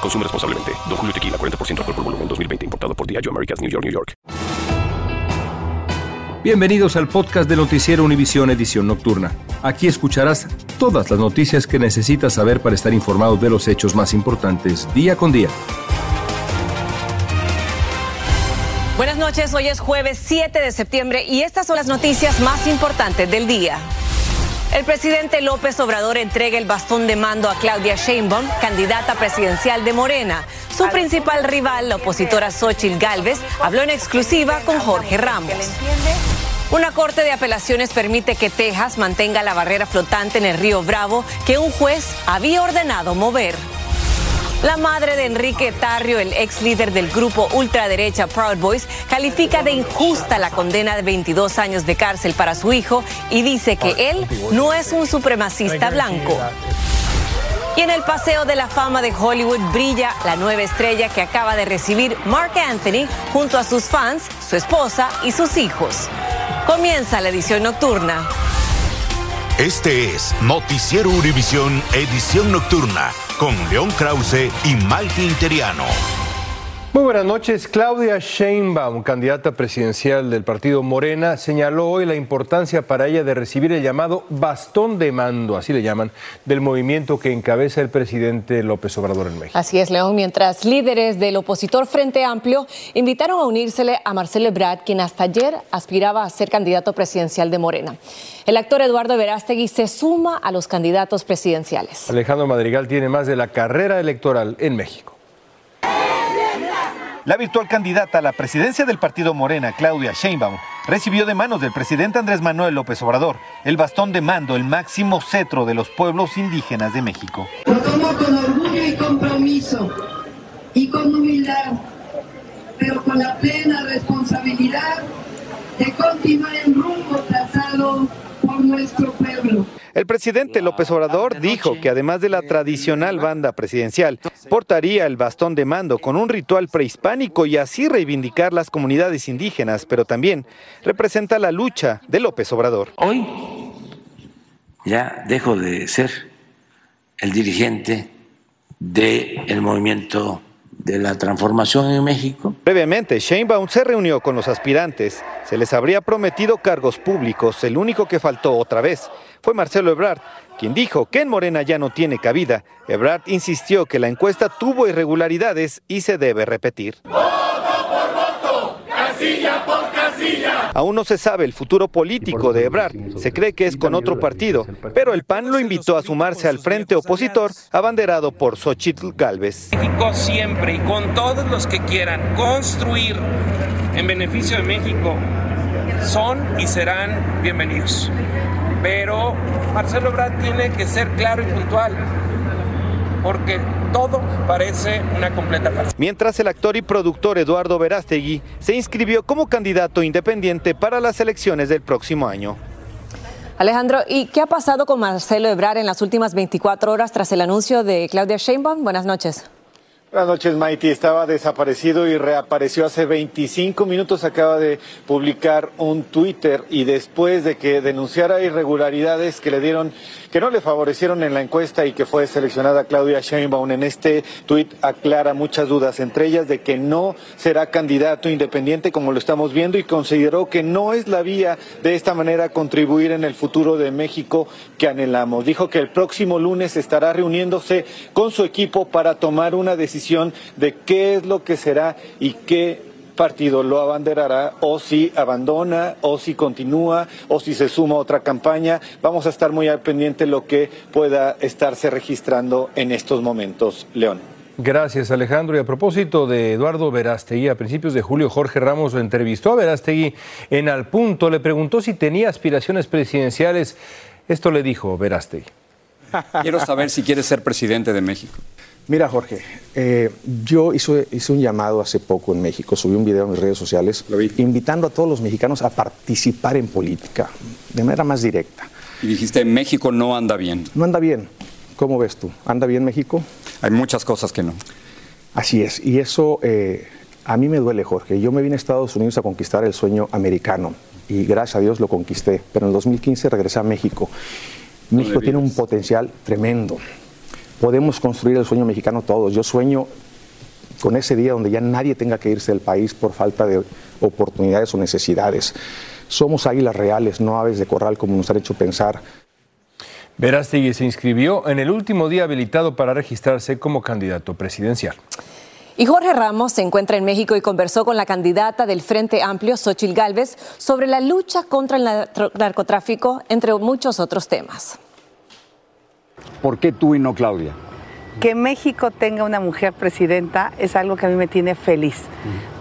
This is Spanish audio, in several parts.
Consume responsablemente. Don Julio Tequila, 40% alcohol por volumen, 2020. Importado por Diageo Americas, New York, New York. Bienvenidos al podcast de Noticiero Univisión Edición Nocturna. Aquí escucharás todas las noticias que necesitas saber para estar informado de los hechos más importantes día con día. Buenas noches, hoy es jueves 7 de septiembre y estas son las noticias más importantes del día. El presidente López Obrador entrega el bastón de mando a Claudia Sheinbaum, candidata presidencial de Morena. Su principal rival, la opositora Xochitl Gálvez, habló en exclusiva con Jorge Ramos. Una corte de apelaciones permite que Texas mantenga la barrera flotante en el río Bravo que un juez había ordenado mover. La madre de Enrique Tarrio, el ex líder del grupo ultraderecha Proud Boys, califica de injusta la condena de 22 años de cárcel para su hijo y dice que él no es un supremacista blanco. Y en el Paseo de la Fama de Hollywood brilla la nueva estrella que acaba de recibir Mark Anthony junto a sus fans, su esposa y sus hijos. Comienza la edición nocturna. Este es Noticiero Univisión Edición Nocturna con León Krause y Malti Interiano. Muy buenas noches. Claudia Sheinbaum, candidata presidencial del partido Morena, señaló hoy la importancia para ella de recibir el llamado bastón de mando, así le llaman, del movimiento que encabeza el presidente López Obrador en México. Así es, León, mientras líderes del opositor Frente Amplio invitaron a unírsele a Marcelo Ebrard, quien hasta ayer aspiraba a ser candidato presidencial de Morena. El actor Eduardo Verástegui se suma a los candidatos presidenciales. Alejandro Madrigal tiene más de la carrera electoral en México. La virtual candidata a la presidencia del partido Morena, Claudia Sheinbaum, recibió de manos del presidente Andrés Manuel López Obrador el bastón de mando, el máximo cetro de los pueblos indígenas de México. Lo tomo con orgullo y compromiso y con humildad, pero con la plena responsabilidad de continuar el rumbo trazado por nuestro pueblo. El presidente López Obrador dijo que además de la tradicional banda presidencial, portaría el bastón de mando con un ritual prehispánico y así reivindicar las comunidades indígenas, pero también representa la lucha de López Obrador. Hoy ya dejo de ser el dirigente del movimiento de la transformación en México. Previamente, Sheinbaum se reunió con los aspirantes. Se les habría prometido cargos públicos. El único que faltó otra vez fue Marcelo Ebrard, quien dijo que en Morena ya no tiene cabida. Ebrard insistió que la encuesta tuvo irregularidades y se debe repetir. Aún no se sabe el futuro político de Ebrard. Se cree que es con otro partido, pero el PAN lo invitó a sumarse al frente opositor abanderado por Xochitl Galvez. México siempre y con todos los que quieran construir en beneficio de México son y serán bienvenidos. Pero Marcelo Ebrard tiene que ser claro y puntual porque todo parece una completa falsa. Mientras el actor y productor Eduardo Verástegui se inscribió como candidato independiente para las elecciones del próximo año. Alejandro, ¿y qué ha pasado con Marcelo Ebrard en las últimas 24 horas tras el anuncio de Claudia Sheinbaum? Buenas noches. Buenas noches, Maiti. Estaba desaparecido y reapareció hace 25 minutos. Acaba de publicar un Twitter y después de que denunciara irregularidades que le dieron, que no le favorecieron en la encuesta y que fue seleccionada Claudia Sheinbaum en este tuit aclara muchas dudas, entre ellas de que no será candidato independiente como lo estamos viendo y consideró que no es la vía de esta manera contribuir en el futuro de México que anhelamos. Dijo que el próximo lunes estará reuniéndose con su equipo para tomar una decisión de qué es lo que será y qué partido lo abanderará o si abandona o si continúa o si se suma a otra campaña. Vamos a estar muy al pendiente de lo que pueda estarse registrando en estos momentos. León. Gracias, Alejandro. Y a propósito de Eduardo Verástegui, a principios de julio Jorge Ramos lo entrevistó a Verástegui en Al Punto. Le preguntó si tenía aspiraciones presidenciales. Esto le dijo Verástegui. Quiero saber si quiere ser presidente de México. Mira, Jorge, eh, yo hice, hice, un llamado hace poco en México, subí un video en mis redes sociales, invitando a todos los mexicanos a participar en política de manera más directa. Y dijiste, México no anda bien. No anda bien. ¿Cómo ves tú? ¿Anda bien México? Hay muchas cosas que no. Así es, y eso eh, a mí me duele, Jorge. Yo me vine a Estados Unidos a conquistar el sueño americano y gracias a Dios lo conquisté, pero en el 2015 regresé a México. México tiene un potencial tremendo. Podemos construir el sueño mexicano todos. Yo sueño con ese día donde ya nadie tenga que irse del país por falta de oportunidades o necesidades. Somos águilas reales, no aves de corral como nos han hecho pensar. Verástegui se inscribió en el último día habilitado para registrarse como candidato presidencial. Y Jorge Ramos se encuentra en México y conversó con la candidata del Frente Amplio, Xochil Gálvez, sobre la lucha contra el narcotráfico, entre muchos otros temas. ¿Por qué tú y no Claudia? Que México tenga una mujer presidenta es algo que a mí me tiene feliz,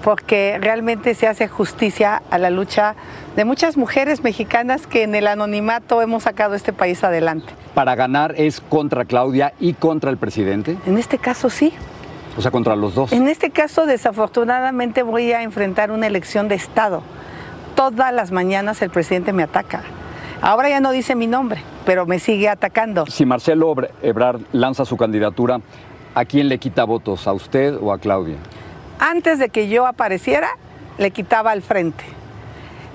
porque realmente se hace justicia a la lucha de muchas mujeres mexicanas que en el anonimato hemos sacado este país adelante. ¿Para ganar es contra Claudia y contra el presidente? En este caso sí. O sea, contra los dos. En este caso, desafortunadamente, voy a enfrentar una elección de Estado. Todas las mañanas el presidente me ataca. Ahora ya no dice mi nombre, pero me sigue atacando. Si Marcelo Ebrard lanza su candidatura, ¿a quién le quita votos? ¿A usted o a Claudia? Antes de que yo apareciera, le quitaba al frente.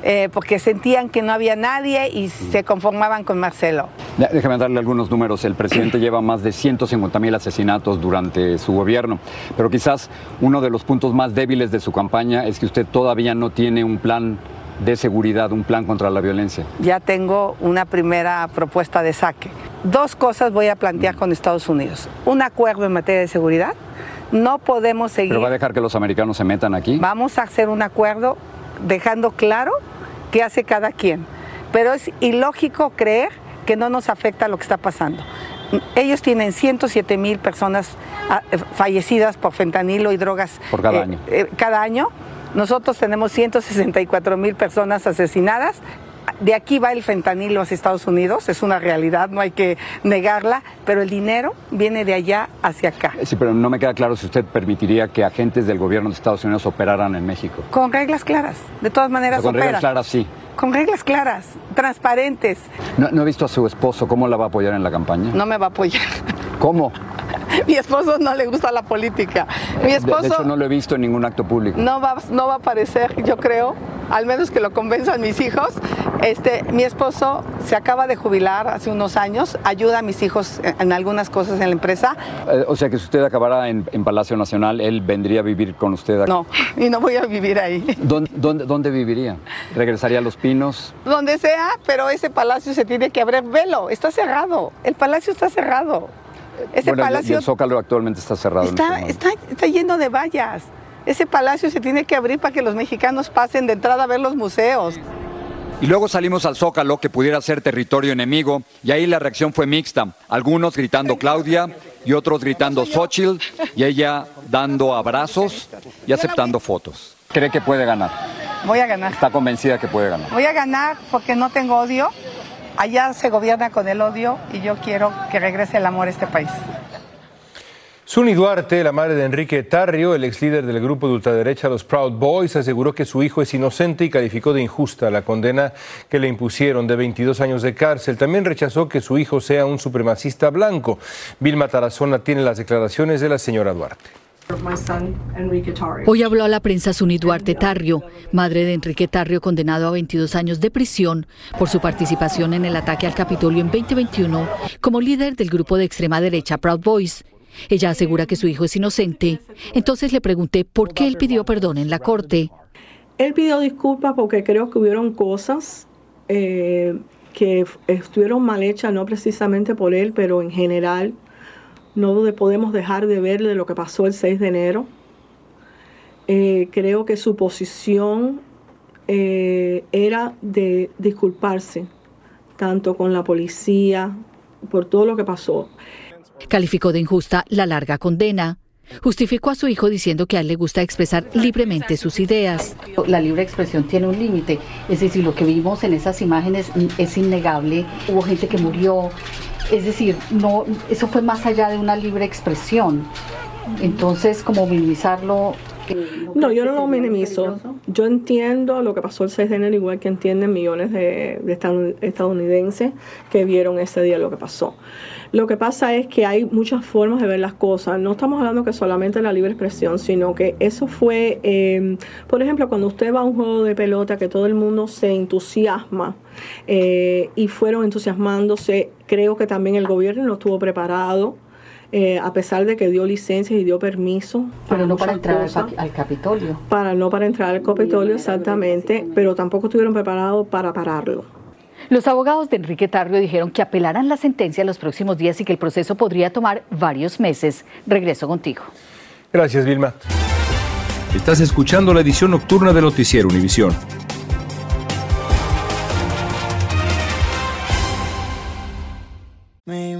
Eh, porque sentían que no había nadie y se conformaban con Marcelo. Déjame darle algunos números. El presidente lleva más de 150 mil asesinatos durante su gobierno, pero quizás uno de los puntos más débiles de su campaña es que usted todavía no tiene un plan de seguridad, un plan contra la violencia. Ya tengo una primera propuesta de saque. Dos cosas voy a plantear con Estados Unidos. Un acuerdo en materia de seguridad. No podemos seguir. ¿Pero va a dejar que los americanos se metan aquí? Vamos a hacer un acuerdo dejando claro qué hace cada quien. Pero es ilógico creer que no nos afecta lo que está pasando. Ellos tienen 107 mil personas ah, eh, fallecidas por fentanilo y drogas por cada año. Eh, cada año. Nosotros tenemos 164 mil personas asesinadas. De aquí va el fentanilo hacia Estados Unidos, es una realidad, no hay que negarla, pero el dinero viene de allá hacia acá. Sí, pero no me queda claro si usted permitiría que agentes del gobierno de Estados Unidos operaran en México. Con reglas claras, de todas maneras. O sea, con reglas claras, sí. Con reglas claras, transparentes. No, no he visto a su esposo, ¿cómo la va a apoyar en la campaña? No me va a apoyar. ¿Cómo? Mi esposo no le gusta la política. Mi esposo de, hecho, no lo he visto en ningún acto público. No va, no va a aparecer, yo creo, al menos que lo convenzan mis hijos. Este, mi esposo se acaba de jubilar hace unos años, ayuda a mis hijos en algunas cosas en la empresa. Eh, o sea que si usted acabara en, en, Palacio Nacional, él vendría a vivir con usted aquí. No, y no voy a vivir ahí. ¿Dónde, dónde, dónde viviría? ¿Regresaría a Los Pinos? Donde sea, pero ese palacio se tiene que abrir velo, está cerrado. El palacio está cerrado. Ese bueno, palacio y el Zócalo actualmente está cerrado. Está, en este está, está, lleno de vallas. Ese palacio se tiene que abrir para que los mexicanos pasen de entrada a ver los museos. Y luego salimos al Zócalo, que pudiera ser territorio enemigo, y ahí la reacción fue mixta. Algunos gritando Claudia y otros gritando Xochitl, y ella dando abrazos y aceptando fotos. ¿Cree que puede ganar? Voy a ganar. ¿Está convencida que puede ganar? Voy a ganar porque no tengo odio. Allá se gobierna con el odio y yo quiero que regrese el amor a este país. Suni Duarte, la madre de Enrique Tarrio, el ex líder del grupo de ultraderecha Los Proud Boys, aseguró que su hijo es inocente y calificó de injusta la condena que le impusieron de 22 años de cárcel. También rechazó que su hijo sea un supremacista blanco. Vilma Tarazona tiene las declaraciones de la señora Duarte. Hoy habló a la prensa Suni Duarte Tarrio, madre de Enrique Tarrio, condenado a 22 años de prisión por su participación en el ataque al Capitolio en 2021 como líder del grupo de extrema derecha Proud Boys. Ella asegura que su hijo es inocente. Entonces le pregunté por qué él pidió perdón en la corte. Él pidió disculpas porque creo que hubieron cosas eh, que estuvieron mal hechas, no precisamente por él, pero en general no podemos dejar de ver de lo que pasó el 6 de enero. eh, creo que su posición eh, era de disculparse, tanto con la policía, por todo lo que pasó. Calificó de injusta la larga condena. Justificó a su hijo diciendo que a él le gusta expresar libremente sus ideas. La libre expresión tiene un límite, es decir, lo que vimos en esas imágenes es innegable. Hubo gente que murió, es decir, no, eso fue más allá de una libre expresión. Entonces, como minimizarlo no, yo no lo minimizo. Yo entiendo lo que pasó el 6 de enero, igual que entienden millones de, estadounidenses que vieron ese día lo que pasó. Lo que pasa es que hay muchas formas de ver las cosas. No estamos hablando que solamente la libre expresión, sino que eso fue, em, por ejemplo, cuando usted va a un juego de pelota que todo el mundo se entusiasma eh, y fueron entusiasmándose, creo que también el gobierno no estuvo preparado eh, a pesar de que dio licencias y dio permiso. Pero no para entrar al, Capitolio. Para no para entrar al Capitolio, exactamente, pero tampoco estuvieron preparados para pararlo. Los abogados de Enrique Tarrio dijeron que apelarán la sentencia en los próximos días y que el proceso podría tomar varios meses. Regreso contigo. Gracias, Vilma. Estás escuchando la edición nocturna de Noticiero Univisión.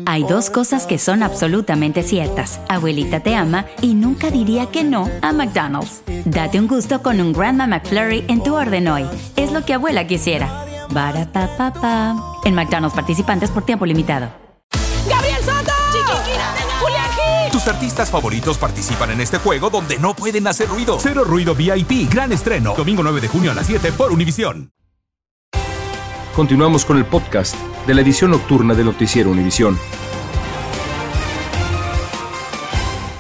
Hay dos cosas que son absolutamente ciertas. Abuelita te ama y nunca diría que no a McDonald's. Date un gusto con un Grandma McFlurry en tu orden hoy. Es lo que abuela quisiera. Pa En McDonald's participantes por tiempo limitado. ¡Gabriel Soto! Julián Tus artistas favoritos participan en este juego donde no pueden hacer ruido. Cero Ruido VIP, gran estreno. Domingo 9 de junio a las 7 por Univisión. Continuamos con el podcast de la edición nocturna de Noticiero Univisión.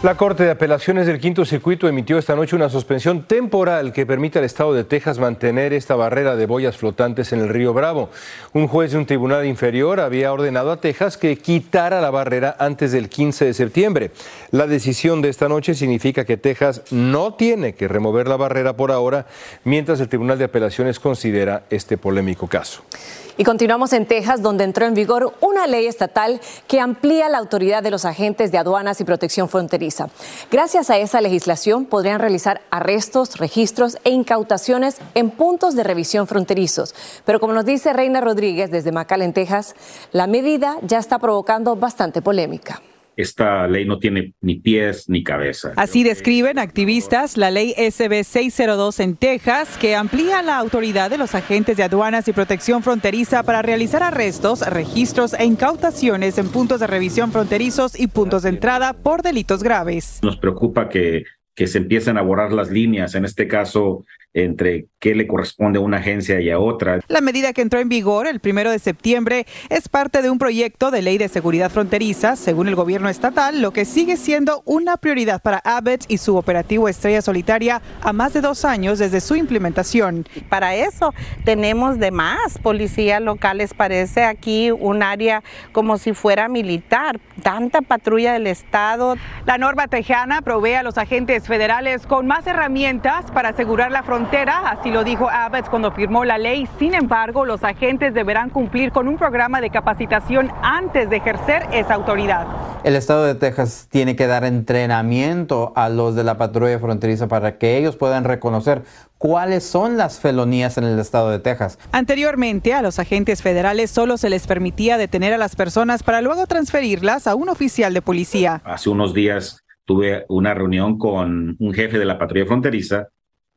La Corte de Apelaciones del Quinto Circuito emitió esta noche una suspensión temporal que permite al Estado de Texas mantener esta barrera de boyas flotantes en el río Bravo. Un juez de un tribunal inferior había ordenado a Texas que quitara la barrera antes del 15 de septiembre. La decisión de esta noche significa que Texas no tiene que remover la barrera por ahora, mientras el Tribunal de Apelaciones considera este polémico caso. Y continuamos en Texas, donde entró en vigor una ley estatal que amplía la autoridad de los agentes de aduanas y protección fronteriza. Gracias a esa legislación podrían realizar arrestos, registros e incautaciones en puntos de revisión fronterizos. Pero como nos dice Reina Rodríguez desde McAllen, Texas, la medida ya está provocando bastante polémica esta ley no tiene ni pies ni cabeza. Así describen activistas la ley SB 602 en Texas, que amplía la autoridad de los agentes de aduanas y protección fronteriza para realizar arrestos, registros e incautaciones en puntos de revisión fronterizos y puntos de entrada por delitos graves. Nos preocupa que que se empiecen a borrar las líneas, en este caso entre qué le corresponde a una agencia y a otra. La medida que entró en vigor el primero de septiembre es parte de un proyecto de ley de seguridad fronteriza, según el gobierno estatal, lo que sigue siendo una prioridad para Abbott y su operativo Estrella Solitaria a más de dos años desde su implementación. Para eso tenemos de más policías locales, parece aquí un área como si fuera militar, tanta patrulla del Estado. La norma tejana provee a los agentes federales con más herramientas para asegurar la frontera, así lo dijo Abbott cuando firmó la ley. Sin embargo, los agentes deberán cumplir con un programa de capacitación antes de ejercer esa autoridad. El estado de Texas tiene que dar entrenamiento a los de la patrulla fronteriza para que ellos puedan reconocer cuáles son las felonías en el estado de Texas. Anteriormente, a los agentes federales solo se les permitía detener a las personas para luego transferirlas a un oficial de policía. Hace unos días tuve una reunión con un jefe de la patrulla fronteriza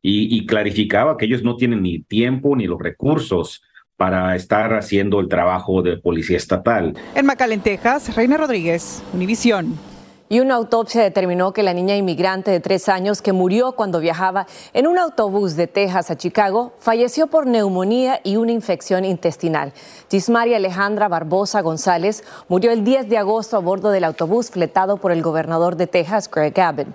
y, clarificaba que ellos no tienen ni tiempo ni los recursos para estar haciendo el trabajo de policía estatal. En McAllen, Texas, Reina Rodríguez, Univisión. Y una autopsia determinó que la niña inmigrante de tres años que murió cuando viajaba en un autobús de Texas a Chicago falleció por neumonía y una infección intestinal. Gismaria Alejandra Barbosa González murió el 10 de agosto a bordo del autobús fletado por el gobernador de Texas, Greg Abbott.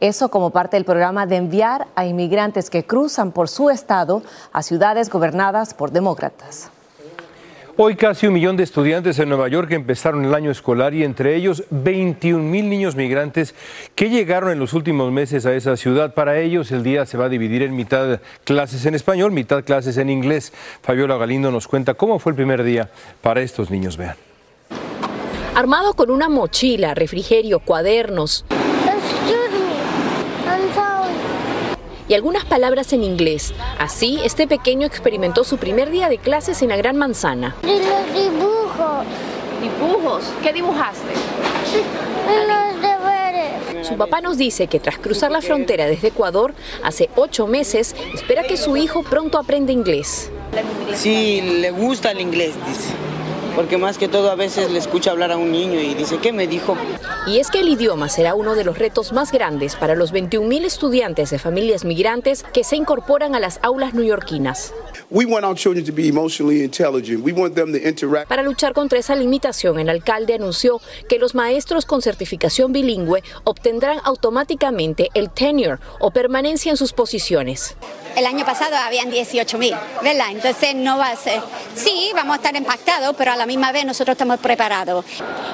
Eso como parte del programa de enviar a inmigrantes que cruzan por su estado a ciudades gobernadas por demócratas. Hoy casi un millón de estudiantes en Nueva York empezaron el año escolar y entre ellos 21 mil niños migrantes que llegaron en los últimos meses a esa ciudad. Para ellos el día se va a dividir en mitad clases en español, mitad clases en inglés. Fabiola Galindo nos cuenta cómo fue el primer día para estos niños. Vean. Armado con una mochila, refrigerio, cuadernos y algunas palabras en inglés. Así, este pequeño experimentó su primer día de clases en la Gran Manzana. Y los dibujos. ¿Dibujos? ¿Qué dibujaste? Los deberes. Su papá nos dice que tras cruzar la frontera desde Ecuador hace ocho meses, espera que su hijo pronto aprenda inglés. Sí, le gusta el inglés, dice. Porque más que todo a veces le escucha hablar a un niño y dice, ¿qué me dijo? Y es que el idioma será uno de los retos más grandes para los 21.000 estudiantes de familias migrantes que se incorporan a las aulas neoyorquinas. We want our children to be emotionally intelligent. We want them to interact. Para luchar contra esa limitación, el alcalde anunció que los maestros con certificación bilingüe obtendrán automáticamente el tenure o permanencia en sus posiciones. El año pasado habían 18 mil, ¿verdad? Entonces no va a ser. Sí, vamos a estar impactados, pero a la misma vez nosotros estamos preparados.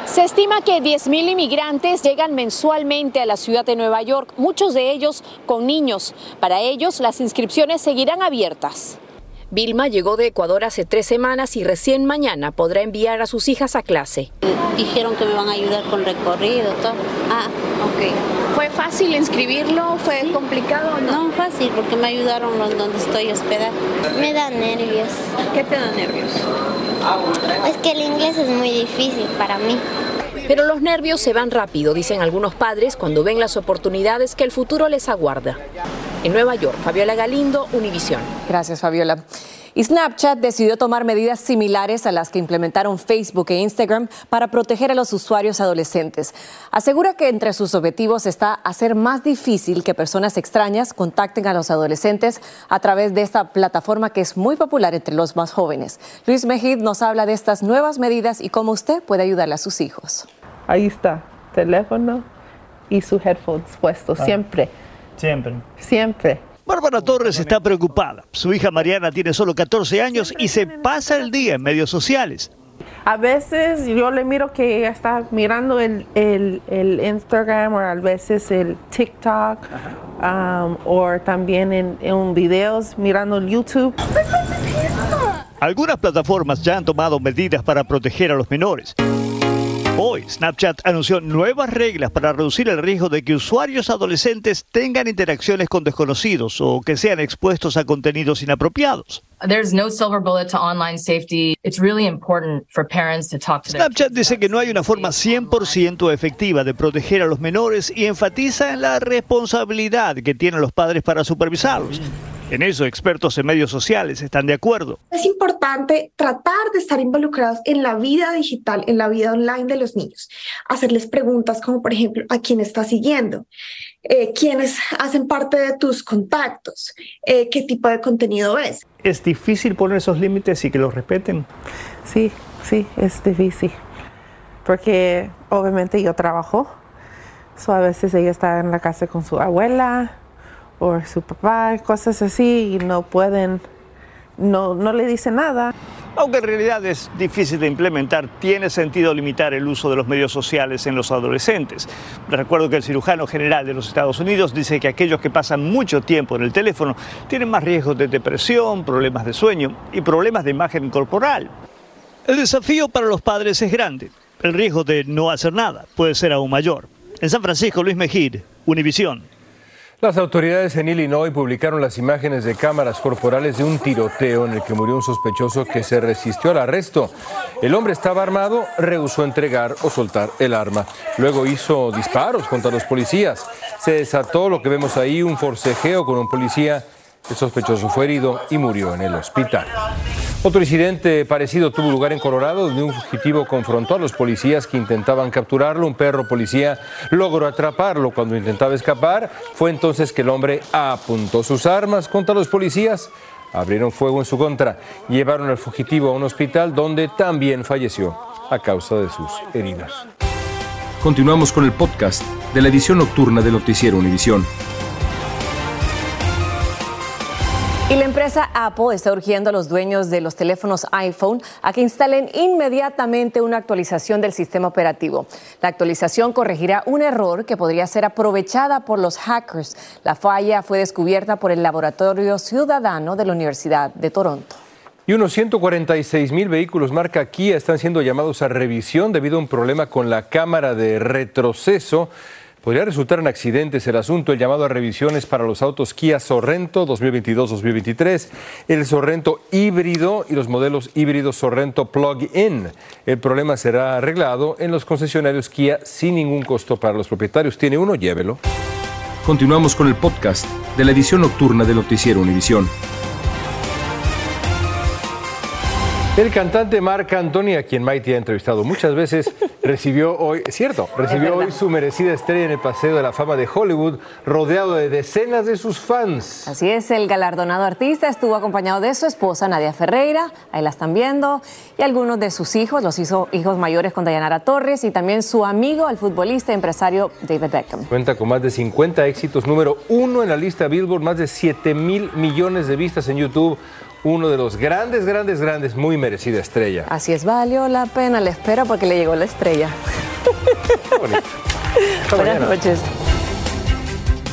Se estima que 10.000 inmigrantes llegan mensualmente a la ciudad de Nueva York, muchos de ellos con niños. Para ellos, las inscripciones seguirán abiertas. Vilma llegó de Ecuador hace tres semanas y recién mañana podrá enviar a sus hijas a clase. Dijeron que me van a ayudar con recorrido, todo. Ah, ok. ¿Fue fácil inscribirlo? ¿Fue complicado o no? No, fácil, porque me ayudaron donde estoy hospedada. Me da nervios. ¿Qué te da nervios? Es que el inglés es muy difícil para mí. Pero los nervios se van rápido, dicen algunos padres, cuando ven las oportunidades que el futuro les aguarda. En Nueva York, Fabiola Galindo, Univisión. Gracias, Fabiola. Y Snapchat decidió tomar medidas similares a las que implementaron Facebook e Instagram para proteger a los usuarios adolescentes. Asegura que entre sus objetivos está hacer más difícil que personas extrañas contacten a los adolescentes a través de esta plataforma que es muy popular entre los más jóvenes. Luis Mejid nos habla de estas nuevas medidas y cómo usted puede ayudarle a sus hijos. Ahí está, teléfono y sus headphones puestos, siempre. Siempre. Siempre. Bárbara Torres está preocupada. Su hija Mariana tiene solo 14 años y se pasa el día en medios sociales. A veces yo le miro que ella está mirando el, el, el Instagram o a veces el TikTok um, o también en, en videos mirando el YouTube. Algunas plataformas ya han tomado medidas para proteger a los menores. Hoy, Snapchat anunció nuevas reglas para reducir el riesgo de que usuarios adolescentes tengan interacciones con desconocidos o que sean expuestos a contenidos inapropiados. Snapchat dice que no hay una forma 100% efectiva de proteger a los menores y enfatiza en la responsabilidad que tienen los padres para supervisarlos. En eso, expertos en medios sociales están de acuerdo. Es importante tratar de estar involucrados en la vida digital, en la vida online de los niños. Hacerles preguntas como, por ejemplo, ¿a quién estás siguiendo? Eh, ¿Quiénes hacen parte de tus contactos? Eh, ¿Qué tipo de contenido ves? ¿Es difícil poner esos límites y que los respeten? Sí, sí, es difícil. Porque obviamente yo trabajo. So, a veces ella está en la casa con su abuela o su papá, cosas así, y no pueden, no, no le dicen nada. Aunque en realidad es difícil de implementar, tiene sentido limitar el uso de los medios sociales en los adolescentes. Recuerdo que el cirujano general de los Estados Unidos dice que aquellos que pasan mucho tiempo en el teléfono tienen más riesgos de depresión, problemas de sueño y problemas de imagen corporal. El desafío para los padres es grande. El riesgo de no hacer nada puede ser aún mayor. En San Francisco, Luis Mejid, Univisión. Las autoridades en Illinois publicaron las imágenes de cámaras corporales de un tiroteo en el que murió un sospechoso que se resistió al arresto. El hombre estaba armado, rehusó entregar o soltar el arma. Luego hizo disparos contra los policías. Se desató lo que vemos ahí, un forcejeo con un policía. El sospechoso fue herido y murió en el hospital. Otro incidente parecido tuvo lugar en Colorado, donde un fugitivo confrontó a los policías que intentaban capturarlo. Un perro policía logró atraparlo cuando intentaba escapar. Fue entonces que el hombre apuntó sus armas contra los policías. Abrieron fuego en su contra. Llevaron al fugitivo a un hospital donde también falleció a causa de sus heridas. Continuamos con el podcast de la edición nocturna de Noticiero Univisión. Y la empresa Apple está urgiendo a los dueños de los teléfonos iPhone a que instalen inmediatamente una actualización del sistema operativo. La actualización corregirá un error que podría ser aprovechada por los hackers. La falla fue descubierta por el Laboratorio Ciudadano de la Universidad de Toronto. Y unos 146 mil vehículos marca Kia están siendo llamados a revisión debido a un problema con la cámara de retroceso Podría resultar en accidentes el asunto, el llamado a revisiones para los autos Kia Sorrento 2022-2023, el Sorrento híbrido y los modelos híbridos Sorrento Plug-in. El problema será arreglado en los concesionarios Kia sin ningún costo para los propietarios. ¿Tiene uno? Llévelo. Continuamos con el podcast de la edición nocturna de Noticiero Univisión. El cantante Marc Anthony, a quien Mighty ha entrevistado muchas veces, recibió hoy, cierto, recibió hoy su merecida estrella en el Paseo de la Fama de Hollywood, rodeado de decenas de sus fans. Así es, el galardonado artista estuvo acompañado de su esposa Nadia Ferreira, ahí la están viendo, y algunos de sus hijos, los hizo hijos mayores con Dayanara Torres, y también su amigo, el futbolista y empresario David Beckham. Cuenta con más de 50 éxitos, número uno en la lista Billboard, más de 7 mil millones de vistas en YouTube uno de los grandes, grandes, grandes, muy merecida estrella. Así es, valió la pena la espera porque le llegó la estrella. Buenas noches.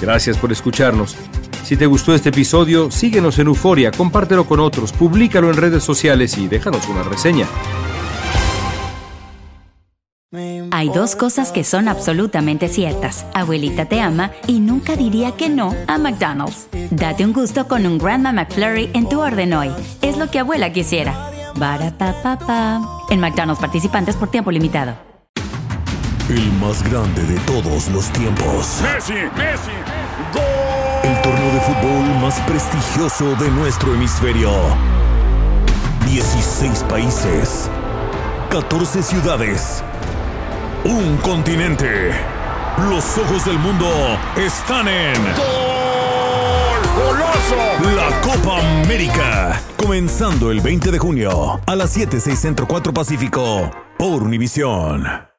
Gracias por escucharnos. Si te gustó este episodio, síguenos en Euforia, compártelo con otros, públicalo en redes sociales y déjanos una reseña. Hay dos cosas que son absolutamente ciertas. Abuelita te ama y nunca diría que no a McDonald's. Date un gusto con un Grandma McFlurry en tu orden hoy. Es lo que abuela quisiera. pa En McDonald's participantes por tiempo limitado. El más grande de todos los tiempos. Messi, Messi, El torneo de fútbol más prestigioso de nuestro hemisferio. 16 países. 14 ciudades un continente. Los ojos del mundo están en. ¡Gol! ¡Goloso! La Copa América. Comenzando el 20 de junio a las 7, 6 Centro 4 Pacífico por Univisión.